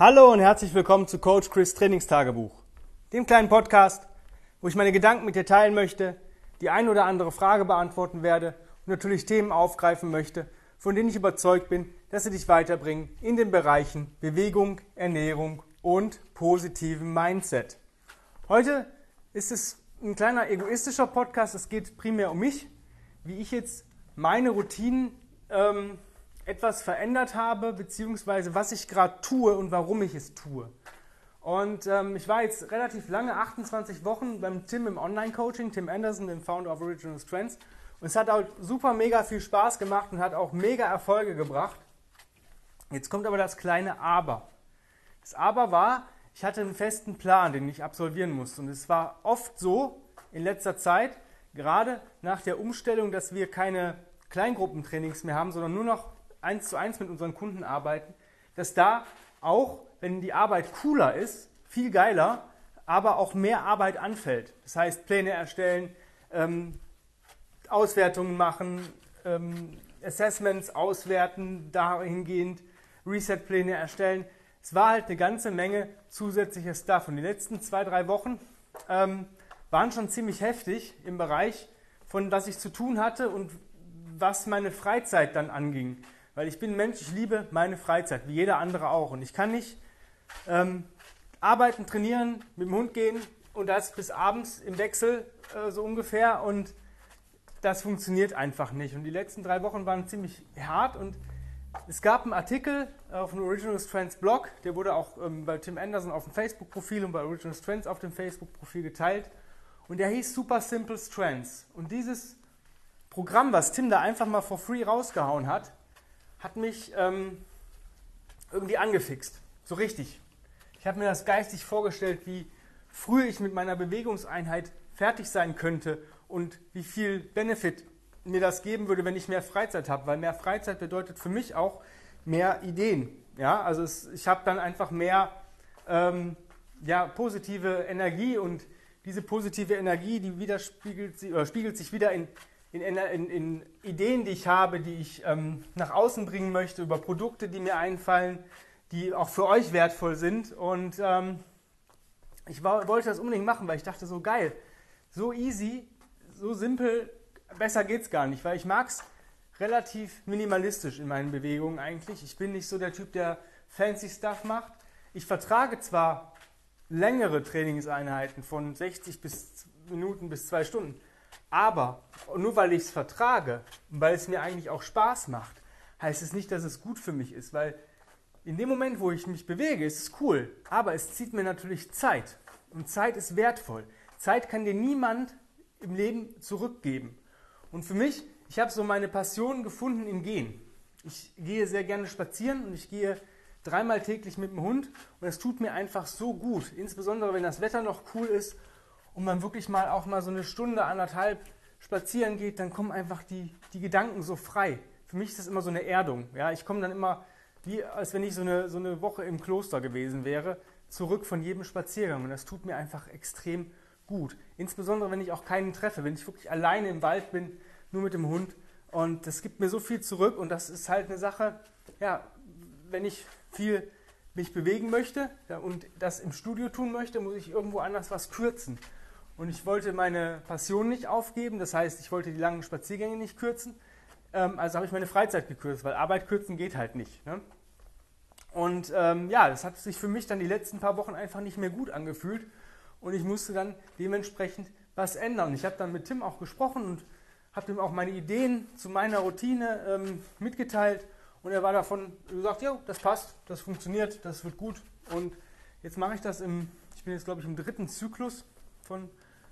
Hallo und herzlich willkommen zu Coach Chris Trainingstagebuch, dem kleinen Podcast, wo ich meine Gedanken mit dir teilen möchte, die ein oder andere Frage beantworten werde und natürlich Themen aufgreifen möchte, von denen ich überzeugt bin, dass sie dich weiterbringen in den Bereichen Bewegung, Ernährung und positivem Mindset. Heute ist es ein kleiner egoistischer Podcast. Es geht primär um mich, wie ich jetzt meine Routinen ähm, etwas verändert habe, beziehungsweise was ich gerade tue und warum ich es tue. Und ähm, ich war jetzt relativ lange, 28 Wochen beim Tim im Online-Coaching, Tim Anderson, dem Founder of Original Strengths. Und es hat auch super mega viel Spaß gemacht und hat auch mega Erfolge gebracht. Jetzt kommt aber das kleine Aber. Das Aber war, ich hatte einen festen Plan, den ich absolvieren musste. Und es war oft so in letzter Zeit, gerade nach der Umstellung, dass wir keine Kleingruppentrainings mehr haben, sondern nur noch eins zu eins mit unseren Kunden arbeiten, dass da auch, wenn die Arbeit cooler ist, viel geiler, aber auch mehr Arbeit anfällt. Das heißt, Pläne erstellen, ähm, Auswertungen machen, ähm, Assessments auswerten, dahingehend Reset-Pläne erstellen. Es war halt eine ganze Menge zusätzlicher Stuff. Und die letzten zwei, drei Wochen ähm, waren schon ziemlich heftig im Bereich von was ich zu tun hatte und was meine Freizeit dann anging. Weil ich bin Mensch, ich liebe meine Freizeit, wie jeder andere auch. Und ich kann nicht ähm, arbeiten, trainieren, mit dem Hund gehen und das bis abends im Wechsel äh, so ungefähr. Und das funktioniert einfach nicht. Und die letzten drei Wochen waren ziemlich hart. Und es gab einen Artikel auf dem Original Strengths Blog, der wurde auch ähm, bei Tim Anderson auf dem Facebook-Profil und bei Original Strengths auf dem Facebook-Profil geteilt. Und der hieß Super Simple Strengths. Und dieses Programm, was Tim da einfach mal for free rausgehauen hat, hat mich ähm, irgendwie angefixt. So richtig. Ich habe mir das geistig vorgestellt, wie früh ich mit meiner Bewegungseinheit fertig sein könnte und wie viel Benefit mir das geben würde, wenn ich mehr Freizeit habe. Weil mehr Freizeit bedeutet für mich auch mehr Ideen. Ja, also es, ich habe dann einfach mehr ähm, ja, positive Energie und diese positive Energie, die widerspiegelt oder spiegelt sich wieder in in, in, in, Ideen, die ich habe, die ich ähm, nach außen bringen möchte, über Produkte, die mir einfallen, die auch für euch wertvoll sind. Und ähm, ich war, wollte das unbedingt machen, weil ich dachte, so geil, so easy, so simpel, besser geht es gar nicht, weil ich mag es relativ minimalistisch in meinen Bewegungen eigentlich. Ich bin nicht so der Typ, der fancy Stuff macht. Ich vertrage zwar längere Trainingseinheiten von 60 bis Minuten bis zwei Stunden, aber nur weil ich es vertrage und weil es mir eigentlich auch Spaß macht, heißt es nicht, dass es gut für mich ist, weil in dem Moment, wo ich mich bewege, ist es cool, aber es zieht mir natürlich Zeit und Zeit ist wertvoll. Zeit kann dir niemand im Leben zurückgeben. Und für mich, ich habe so meine Passion gefunden im Gehen. Ich gehe sehr gerne spazieren und ich gehe dreimal täglich mit dem Hund und es tut mir einfach so gut, insbesondere wenn das Wetter noch cool ist und man wirklich mal auch mal so eine Stunde, anderthalb spazieren geht, dann kommen einfach die, die Gedanken so frei. Für mich ist das immer so eine Erdung. Ja? Ich komme dann immer, wie als wenn ich so eine, so eine Woche im Kloster gewesen wäre, zurück von jedem Spaziergang. Und das tut mir einfach extrem gut. Insbesondere, wenn ich auch keinen treffe, wenn ich wirklich alleine im Wald bin, nur mit dem Hund. Und das gibt mir so viel zurück. Und das ist halt eine Sache, ja, wenn ich viel mich bewegen möchte und das im Studio tun möchte, muss ich irgendwo anders was kürzen. Und ich wollte meine Passion nicht aufgeben, das heißt, ich wollte die langen Spaziergänge nicht kürzen. Ähm, also habe ich meine Freizeit gekürzt, weil Arbeit kürzen geht halt nicht. Ne? Und ähm, ja, das hat sich für mich dann die letzten paar Wochen einfach nicht mehr gut angefühlt. Und ich musste dann dementsprechend was ändern. Ich habe dann mit Tim auch gesprochen und habe ihm auch meine Ideen zu meiner Routine ähm, mitgeteilt. Und er war davon gesagt, ja, das passt, das funktioniert, das wird gut. Und jetzt mache ich das im, ich bin jetzt glaube ich im dritten Zyklus von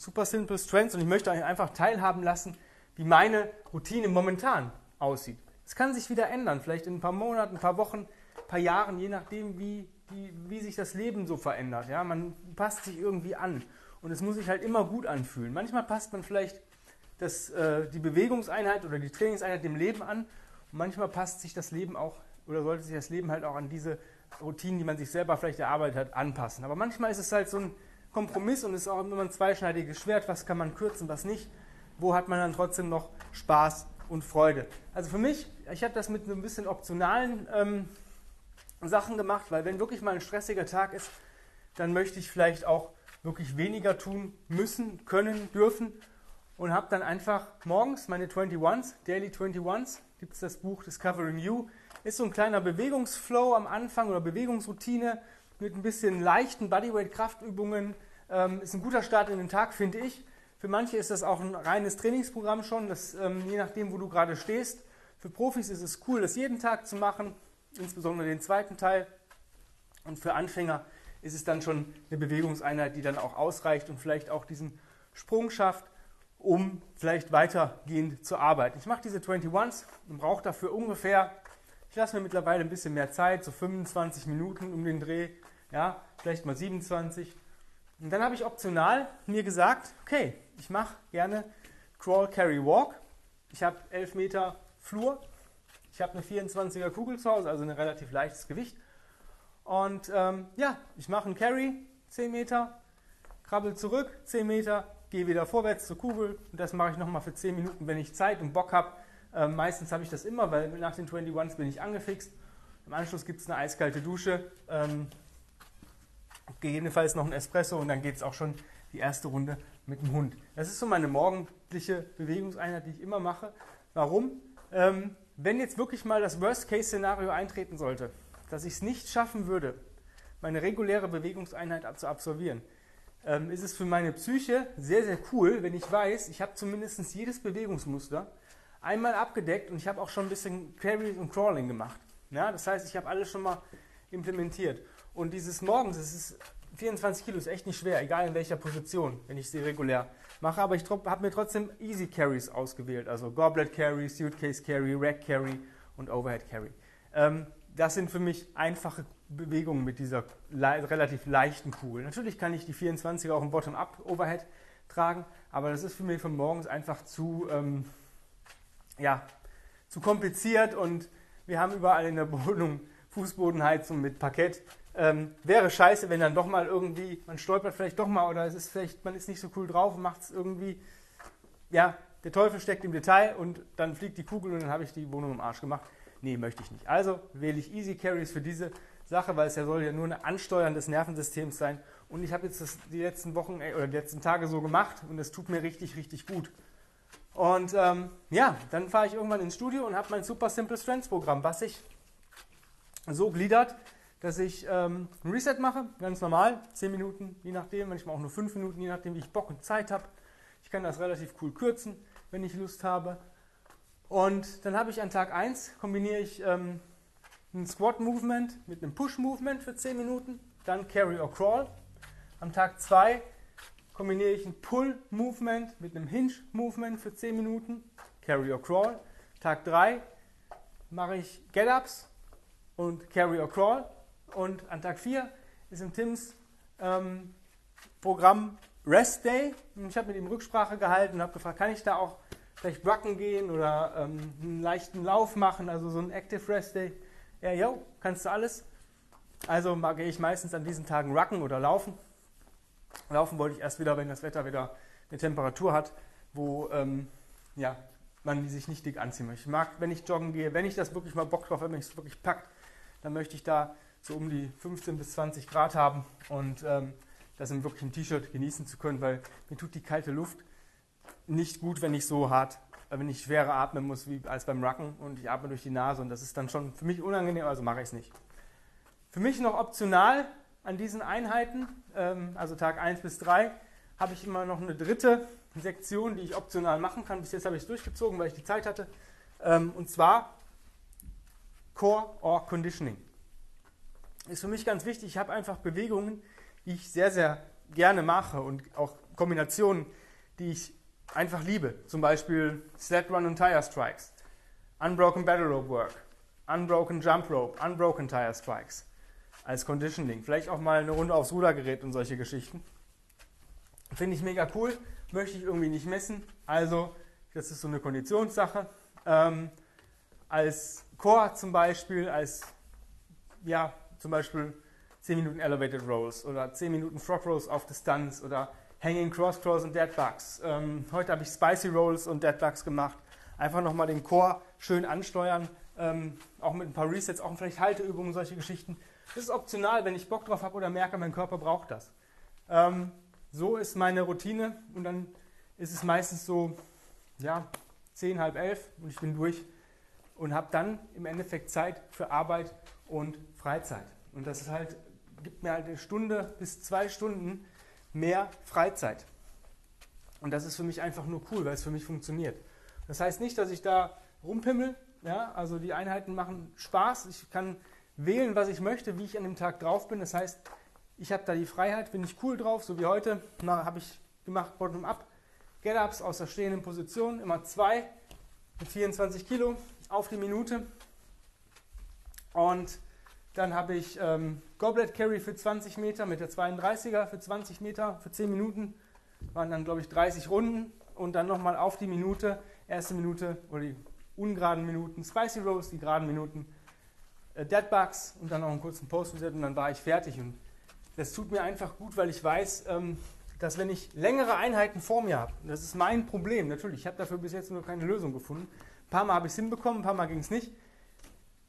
Super Simple Strengths und ich möchte euch einfach teilhaben lassen, wie meine Routine momentan aussieht. Es kann sich wieder ändern, vielleicht in ein paar Monaten, ein paar Wochen, ein paar Jahren, je nachdem, wie, wie, wie sich das Leben so verändert. Ja, man passt sich irgendwie an und es muss sich halt immer gut anfühlen. Manchmal passt man vielleicht das, äh, die Bewegungseinheit oder die Trainingseinheit dem Leben an und manchmal passt sich das Leben auch oder sollte sich das Leben halt auch an diese Routinen, die man sich selber vielleicht erarbeitet hat, anpassen. Aber manchmal ist es halt so ein Kompromiss und ist auch immer ein zweischneidiges Schwert. Was kann man kürzen, was nicht? Wo hat man dann trotzdem noch Spaß und Freude? Also für mich, ich habe das mit einem bisschen optionalen ähm, Sachen gemacht, weil wenn wirklich mal ein stressiger Tag ist, dann möchte ich vielleicht auch wirklich weniger tun müssen, können, dürfen und habe dann einfach morgens meine 21s, Daily 21s, gibt es das Buch Discovering You, ist so ein kleiner Bewegungsflow am Anfang oder Bewegungsroutine mit ein bisschen leichten Bodyweight-Kraftübungen. Ähm, ist ein guter Start in den Tag, finde ich. Für manche ist das auch ein reines Trainingsprogramm schon, das, ähm, je nachdem, wo du gerade stehst. Für Profis ist es cool, das jeden Tag zu machen, insbesondere den zweiten Teil. Und für Anfänger ist es dann schon eine Bewegungseinheit, die dann auch ausreicht und vielleicht auch diesen Sprung schafft, um vielleicht weitergehend zu arbeiten. Ich mache diese 21s und brauche dafür ungefähr, ich lasse mir mittlerweile ein bisschen mehr Zeit, so 25 Minuten um den Dreh, ja, vielleicht mal 27. Und dann habe ich optional mir gesagt, okay, ich mache gerne Crawl, Carry, Walk. Ich habe 11 Meter Flur. Ich habe eine 24er Kugel zu Hause, also ein relativ leichtes Gewicht. Und ähm, ja, ich mache einen Carry, 10 Meter, krabbel zurück, 10 Meter, gehe wieder vorwärts zur Kugel. Und das mache ich nochmal für 10 Minuten, wenn ich Zeit und Bock habe. Ähm, meistens habe ich das immer, weil nach den 21s bin ich angefixt. Im Anschluss gibt es eine eiskalte Dusche, ähm, gegebenenfalls noch ein Espresso und dann geht es auch schon die erste Runde mit dem Hund. Das ist so meine morgendliche Bewegungseinheit, die ich immer mache. Warum? Ähm, wenn jetzt wirklich mal das Worst-Case-Szenario eintreten sollte, dass ich es nicht schaffen würde, meine reguläre Bewegungseinheit zu absolvieren, ähm, ist es für meine Psyche sehr, sehr cool, wenn ich weiß, ich habe zumindest jedes Bewegungsmuster einmal abgedeckt und ich habe auch schon ein bisschen Carry und Crawling gemacht. Ja, das heißt, ich habe alles schon mal implementiert. Und dieses morgens, das ist 24 Kilo, ist echt nicht schwer, egal in welcher Position, wenn ich sie regulär mache. Aber ich habe mir trotzdem Easy Carries ausgewählt, also Goblet Carry, Suitcase Carry, Rack Carry und Overhead Carry. Ähm, das sind für mich einfache Bewegungen mit dieser le relativ leichten Kugel. Natürlich kann ich die 24er auch im Bottom-Up Overhead tragen, aber das ist für mich von morgens einfach zu, ähm, ja, zu kompliziert und wir haben überall in der Wohnung Fußbodenheizung mit Parkett. Ähm, wäre scheiße, wenn dann doch mal irgendwie, man stolpert vielleicht doch mal oder es ist vielleicht, man ist nicht so cool drauf und macht es irgendwie, ja, der Teufel steckt im Detail und dann fliegt die Kugel und dann habe ich die Wohnung im Arsch gemacht. Nee, möchte ich nicht. Also wähle ich Easy Carries für diese Sache, weil es ja soll ja nur ein Ansteuern des Nervensystems sein. Und ich habe jetzt das die letzten Wochen äh, oder die letzten Tage so gemacht und es tut mir richtig, richtig gut. Und ähm, ja, dann fahre ich irgendwann ins Studio und habe mein Super Simple Strengths Programm, was sich so gliedert, dass ich ähm, ein Reset mache, ganz normal, 10 Minuten, je nachdem, manchmal auch nur 5 Minuten, je nachdem, wie ich Bock und Zeit habe. Ich kann das relativ cool kürzen, wenn ich Lust habe. Und dann habe ich an Tag 1 kombiniere ich ähm, ein Squat Movement mit einem Push Movement für 10 Minuten, dann Carry or Crawl. Am Tag 2 kombiniere ich ein Pull Movement mit einem Hinge Movement für 10 Minuten, Carry or Crawl. Tag 3 mache ich Get-Ups und Carry or Crawl. Und an Tag 4 ist im Tims ähm, Programm Rest Day. Ich habe mit ihm Rücksprache gehalten und habe gefragt, kann ich da auch vielleicht Rucken gehen oder ähm, einen leichten Lauf machen, also so ein Active Rest Day. Ja, jo, kannst du alles. Also gehe ich meistens an diesen Tagen Rucken oder Laufen. Laufen wollte ich erst wieder, wenn das Wetter wieder eine Temperatur hat, wo ähm, ja, man sich nicht dick anziehen möchte. Ich mag, wenn ich joggen gehe, wenn ich das wirklich mal Bock drauf habe, wenn ich es wirklich packt, dann möchte ich da so um die 15 bis 20 Grad haben und ähm, das im T-Shirt genießen zu können, weil mir tut die kalte Luft nicht gut, wenn ich so hart, äh, wenn ich schwerer atmen muss wie als beim Racken und ich atme durch die Nase und das ist dann schon für mich unangenehm, also mache ich es nicht. Für mich noch optional an diesen Einheiten, ähm, also Tag 1 bis 3, habe ich immer noch eine dritte Sektion, die ich optional machen kann. Bis jetzt habe ich es durchgezogen, weil ich die Zeit hatte. Ähm, und zwar Core or Conditioning. Ist für mich ganz wichtig. Ich habe einfach Bewegungen, die ich sehr, sehr gerne mache und auch Kombinationen, die ich einfach liebe. Zum Beispiel Sled Run und Tire Strikes, Unbroken Battle Rope Work, Unbroken Jump Rope, Unbroken Tire Strikes als Conditioning. Vielleicht auch mal eine Runde aufs Rudergerät und solche Geschichten. Finde ich mega cool, möchte ich irgendwie nicht messen. Also, das ist so eine Konditionssache. Ähm, als Core zum Beispiel, als ja, zum Beispiel 10 Minuten Elevated Rolls oder 10 Minuten Frog Rolls auf Distanz oder Hanging Cross Crawls und Deadbugs. Ähm, heute habe ich Spicy Rolls und Deadbugs gemacht. Einfach nochmal den Core schön ansteuern, ähm, auch mit ein paar Resets, auch vielleicht Halteübungen, solche Geschichten. Das ist optional, wenn ich Bock drauf habe oder merke, mein Körper braucht das. Ähm, so ist meine Routine und dann ist es meistens so, ja, 10, halb elf und ich bin durch und habe dann im Endeffekt Zeit für Arbeit und Freizeit. Und das ist halt, gibt mir halt eine Stunde bis zwei Stunden mehr Freizeit. Und das ist für mich einfach nur cool, weil es für mich funktioniert. Das heißt nicht, dass ich da rumpimmel. Ja, also die Einheiten machen Spaß. Ich kann wählen, was ich möchte, wie ich an dem Tag drauf bin. Das heißt, ich habe da die Freiheit, bin ich cool drauf, so wie heute. habe ich gemacht Bottom-up, Get-Ups aus der stehenden Position, immer zwei mit 24 Kilo auf die Minute. Und dann habe ich ähm, Goblet Carry für 20 Meter mit der 32er für 20 Meter für 10 Minuten. Waren dann, glaube ich, 30 Runden. Und dann nochmal auf die Minute, erste Minute oder die ungeraden Minuten, Spicy Roast, die geraden Minuten, Deadbugs und dann noch einen kurzen Post-Reset und dann war ich fertig. Und das tut mir einfach gut, weil ich weiß, ähm, dass wenn ich längere Einheiten vor mir habe, das ist mein Problem, natürlich, ich habe dafür bis jetzt nur keine Lösung gefunden. Ein paar Mal habe ich es hinbekommen, ein paar Mal ging es nicht.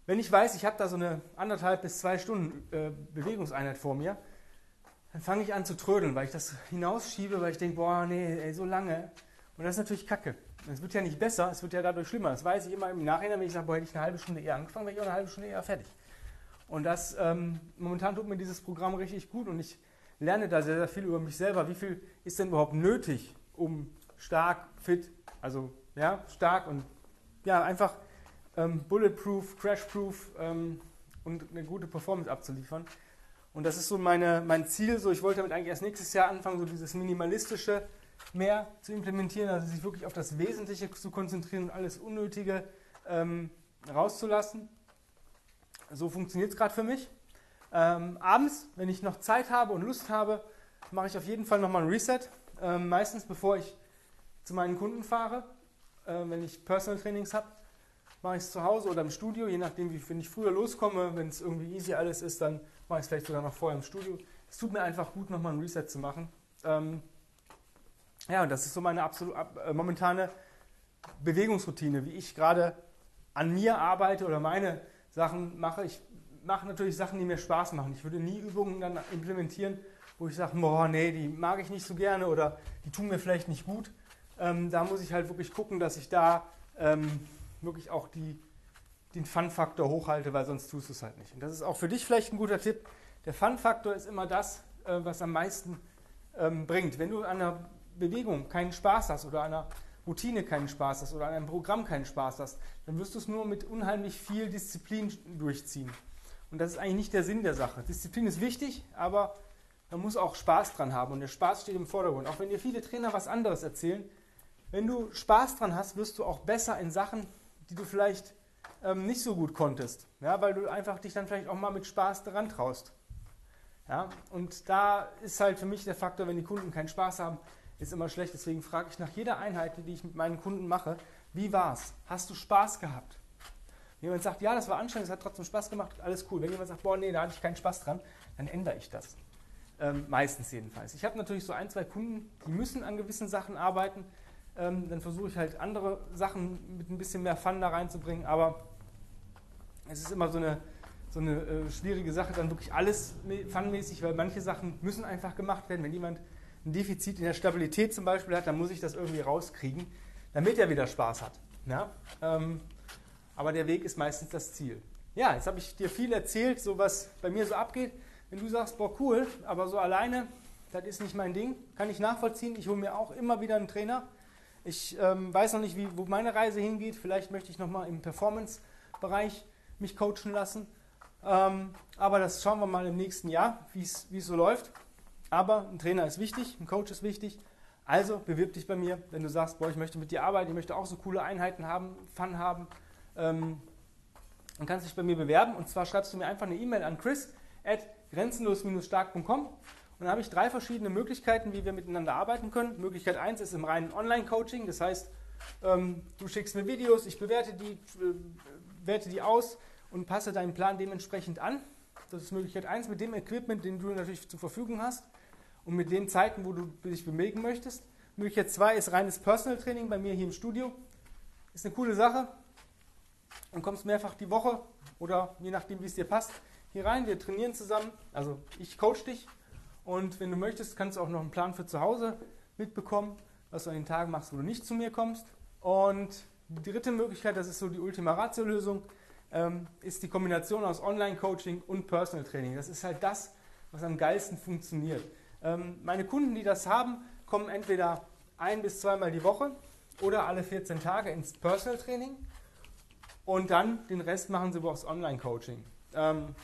Wenn ich weiß, ich habe da so eine anderthalb bis zwei Stunden äh, Bewegungseinheit vor mir, dann fange ich an zu trödeln, weil ich das hinausschiebe, weil ich denke, boah, nee, ey, so lange. Und das ist natürlich kacke. Es wird ja nicht besser, es wird ja dadurch schlimmer. Das weiß ich immer im Nachhinein, wenn ich sage, boah, hätte ich eine halbe Stunde eher angefangen, wäre ich auch eine halbe Stunde eher fertig. Und das, ähm, momentan tut mir dieses Programm richtig gut und ich lerne da sehr, sehr viel über mich selber. Wie viel ist denn überhaupt nötig, um stark, fit, also ja, stark und ja, einfach ähm, bulletproof, crashproof ähm, und eine gute Performance abzuliefern. Und das ist so meine, mein Ziel. So, ich wollte damit eigentlich erst nächstes Jahr anfangen, so dieses minimalistische mehr zu implementieren, also sich wirklich auf das Wesentliche zu konzentrieren und alles Unnötige ähm, rauszulassen. So funktioniert es gerade für mich. Ähm, abends, wenn ich noch Zeit habe und Lust habe, mache ich auf jeden Fall nochmal ein Reset. Ähm, meistens bevor ich zu meinen Kunden fahre, äh, wenn ich Personal Trainings habe, mache ich es zu Hause oder im Studio, je nachdem, wie wenn ich früher loskomme, wenn es irgendwie easy alles ist, dann mache ich es vielleicht sogar noch vorher im Studio. Es tut mir einfach gut, nochmal ein Reset zu machen. Ähm, ja, und das ist so meine absolut äh, momentane Bewegungsroutine, wie ich gerade an mir arbeite oder meine Sachen mache. Ich mache natürlich Sachen, die mir Spaß machen. Ich würde nie Übungen dann implementieren, wo ich sage, boah, nee, die mag ich nicht so gerne oder die tun mir vielleicht nicht gut. Ähm, da muss ich halt wirklich gucken, dass ich da ähm, wirklich auch die, den Fun-Faktor hochhalte, weil sonst tust du es halt nicht. Und das ist auch für dich vielleicht ein guter Tipp. Der Fun-Faktor ist immer das, äh, was am meisten ähm, bringt. Wenn du an einer Bewegung keinen Spaß hast oder einer Routine keinen Spaß hast oder an einem Programm keinen Spaß hast, dann wirst du es nur mit unheimlich viel Disziplin durchziehen. Und das ist eigentlich nicht der Sinn der Sache. Disziplin ist wichtig, aber man muss auch Spaß dran haben und der Spaß steht im Vordergrund. Auch wenn dir viele Trainer was anderes erzählen, wenn du Spaß dran hast, wirst du auch besser in Sachen, die du vielleicht ähm, nicht so gut konntest. Ja, weil du einfach dich dann vielleicht auch mal mit Spaß daran traust. Ja, und da ist halt für mich der Faktor, wenn die Kunden keinen Spaß haben, ist immer schlecht. Deswegen frage ich nach jeder Einheit, die ich mit meinen Kunden mache, wie war's? Hast du Spaß gehabt? Wenn jemand sagt, ja, das war anstrengend, es hat trotzdem Spaß gemacht, alles cool. Wenn jemand sagt, boah, nee, da hatte ich keinen Spaß dran, dann ändere ich das. Ähm, meistens jedenfalls. Ich habe natürlich so ein, zwei Kunden, die müssen an gewissen Sachen arbeiten. Ähm, dann versuche ich halt andere Sachen mit ein bisschen mehr Fun da reinzubringen. Aber es ist immer so eine, so eine äh, schwierige Sache, dann wirklich alles funmäßig, weil manche Sachen müssen einfach gemacht werden. Wenn jemand ein Defizit in der Stabilität zum Beispiel hat, dann muss ich das irgendwie rauskriegen, damit er wieder Spaß hat. Ja? Ähm, aber der Weg ist meistens das Ziel. Ja, jetzt habe ich dir viel erzählt, so was bei mir so abgeht. Wenn du sagst, boah, cool, aber so alleine, das ist nicht mein Ding, kann ich nachvollziehen. Ich hole mir auch immer wieder einen Trainer. Ich ähm, weiß noch nicht, wie, wo meine Reise hingeht. Vielleicht möchte ich nochmal im Performance-Bereich mich coachen lassen. Ähm, aber das schauen wir mal im nächsten Jahr, wie es so läuft. Aber ein Trainer ist wichtig, ein Coach ist wichtig. Also bewirb dich bei mir, wenn du sagst, boah, ich möchte mit dir arbeiten, ich möchte auch so coole Einheiten haben, Fun haben. Ähm, dann kannst du dich bei mir bewerben und zwar schreibst du mir einfach eine E-Mail an chris at grenzenlos-stark.com und dann habe ich drei verschiedene Möglichkeiten, wie wir miteinander arbeiten können. Möglichkeit 1 ist im reinen Online-Coaching, das heißt, ähm, du schickst mir Videos, ich bewerte die, äh, werte die aus und passe deinen Plan dementsprechend an. Das ist Möglichkeit 1 mit dem Equipment, den du natürlich zur Verfügung hast und mit den Zeiten, wo du dich bewegen möchtest. Möglichkeit 2 ist reines Personal Training bei mir hier im Studio. Ist eine coole Sache. und kommst mehrfach die Woche oder je nachdem, wie es dir passt, hier rein. Wir trainieren zusammen. Also ich coach dich und wenn du möchtest, kannst du auch noch einen Plan für zu Hause mitbekommen, was du an den Tagen machst, wo du nicht zu mir kommst. Und die dritte Möglichkeit, das ist so die Ultima Ratio-Lösung, ähm, ist die Kombination aus Online-Coaching und Personal Training. Das ist halt das, was am geilsten funktioniert. Ähm, meine Kunden, die das haben, kommen entweder ein bis zweimal die Woche oder alle 14 Tage ins Personal Training und dann den Rest machen sie über das Online-Coaching. Ähm,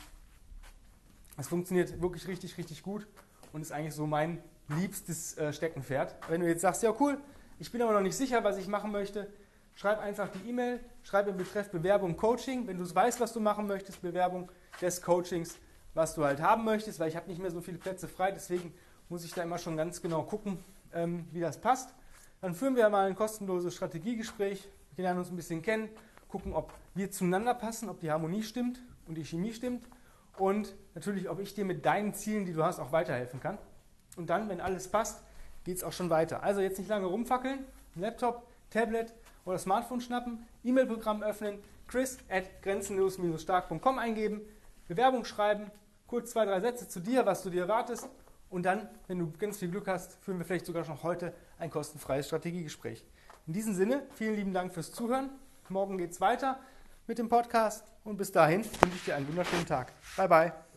das funktioniert wirklich richtig, richtig gut und ist eigentlich so mein liebstes äh, Steckenpferd. Wenn du jetzt sagst, ja cool, ich bin aber noch nicht sicher, was ich machen möchte, schreib einfach die E-Mail, schreib im Betreff Bewerbung Coaching, wenn du weißt, was du machen möchtest, Bewerbung des Coachings, was du halt haben möchtest, weil ich habe nicht mehr so viele Plätze frei, deswegen muss ich da immer schon ganz genau gucken, ähm, wie das passt. Dann führen wir mal ein kostenloses Strategiegespräch, wir lernen uns ein bisschen kennen, gucken, ob wir zueinander passen, ob die Harmonie stimmt und die Chemie stimmt und natürlich, ob ich dir mit deinen Zielen, die du hast, auch weiterhelfen kann. Und dann, wenn alles passt, geht es auch schon weiter. Also jetzt nicht lange rumfackeln, Laptop, Tablet oder Smartphone schnappen, E-Mail-Programm öffnen, chris at grenzenlos-stark.com eingeben, Bewerbung schreiben, kurz zwei, drei Sätze zu dir, was du dir erwartest und dann, wenn du ganz viel Glück hast, führen wir vielleicht sogar schon heute ein kostenfreies Strategiegespräch. In diesem Sinne, vielen lieben Dank fürs Zuhören. Morgen geht es weiter mit dem Podcast und bis dahin wünsche ich dir einen wunderschönen Tag. Bye bye.